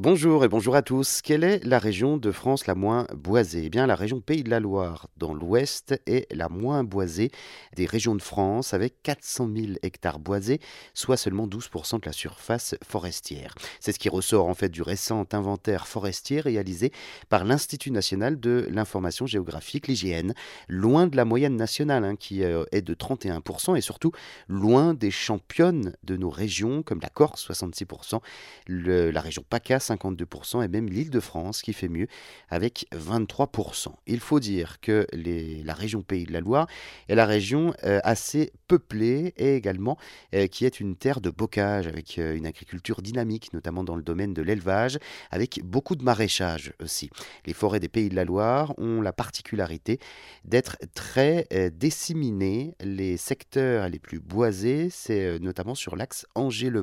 Bonjour et bonjour à tous. Quelle est la région de France la moins boisée? Eh bien, la région Pays de la Loire, dans l'ouest, est la moins boisée des régions de France, avec 400 000 hectares boisés, soit seulement 12% de la surface forestière. C'est ce qui ressort en fait du récent inventaire forestier réalisé par l'Institut national de l'information géographique, l'IGN, loin de la moyenne nationale, hein, qui euh, est de 31%, et surtout loin des championnes de nos régions, comme la Corse, 66%, la région PACA, 52% et même l'île de France qui fait mieux avec 23%. Il faut dire que la région Pays de la Loire est la région euh, assez peuplée et également euh, qui est une terre de bocage avec euh, une agriculture dynamique, notamment dans le domaine de l'élevage, avec beaucoup de maraîchage aussi. Les forêts des Pays de la Loire ont la particularité d'être très disséminées. Les secteurs les plus boisés, c'est notamment sur l'axe Angers-Le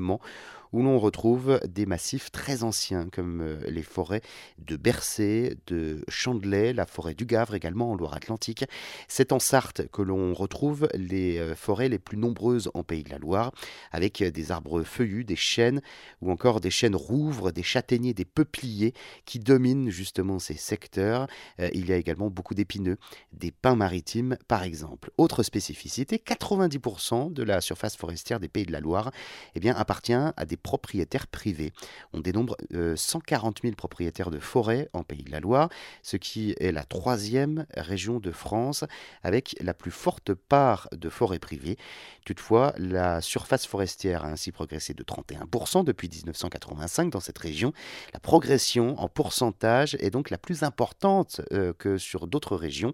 où l'on retrouve des massifs très anciens comme euh, les forêts de Bercé, de Chandelay, la forêt du Gavre également en Loire-Atlantique. C'est en Sarthe que l'on retrouve les euh, forêts les plus nombreuses en Pays de la Loire, avec euh, des arbres feuillus, des chênes ou encore des chênes rouvres, des châtaigniers, des peupliers qui dominent justement ces secteurs. il y a également beaucoup d'épineux, des pins maritimes par exemple. Autre spécificité, 90% de la surface forestière des Pays de la Loire eh bien, appartient à des propriétaires privés. On dénombre 140 euh, 000 propriétaires de forêts en Pays de la Loire, ce qui est la troisième région de France avec la plus forte part de forêts privées. Toutefois, la surface forestière a ainsi progressé de 31% depuis 1985 dans cette région. La progression en pourcentage est donc la plus importante euh, que sur d'autres régions.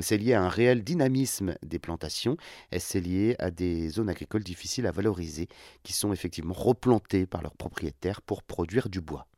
C'est lié à un réel dynamisme des plantations et c'est lié à des zones agricoles difficiles à valoriser qui sont effectivement replantées par leurs propriétaires pour produire du bois.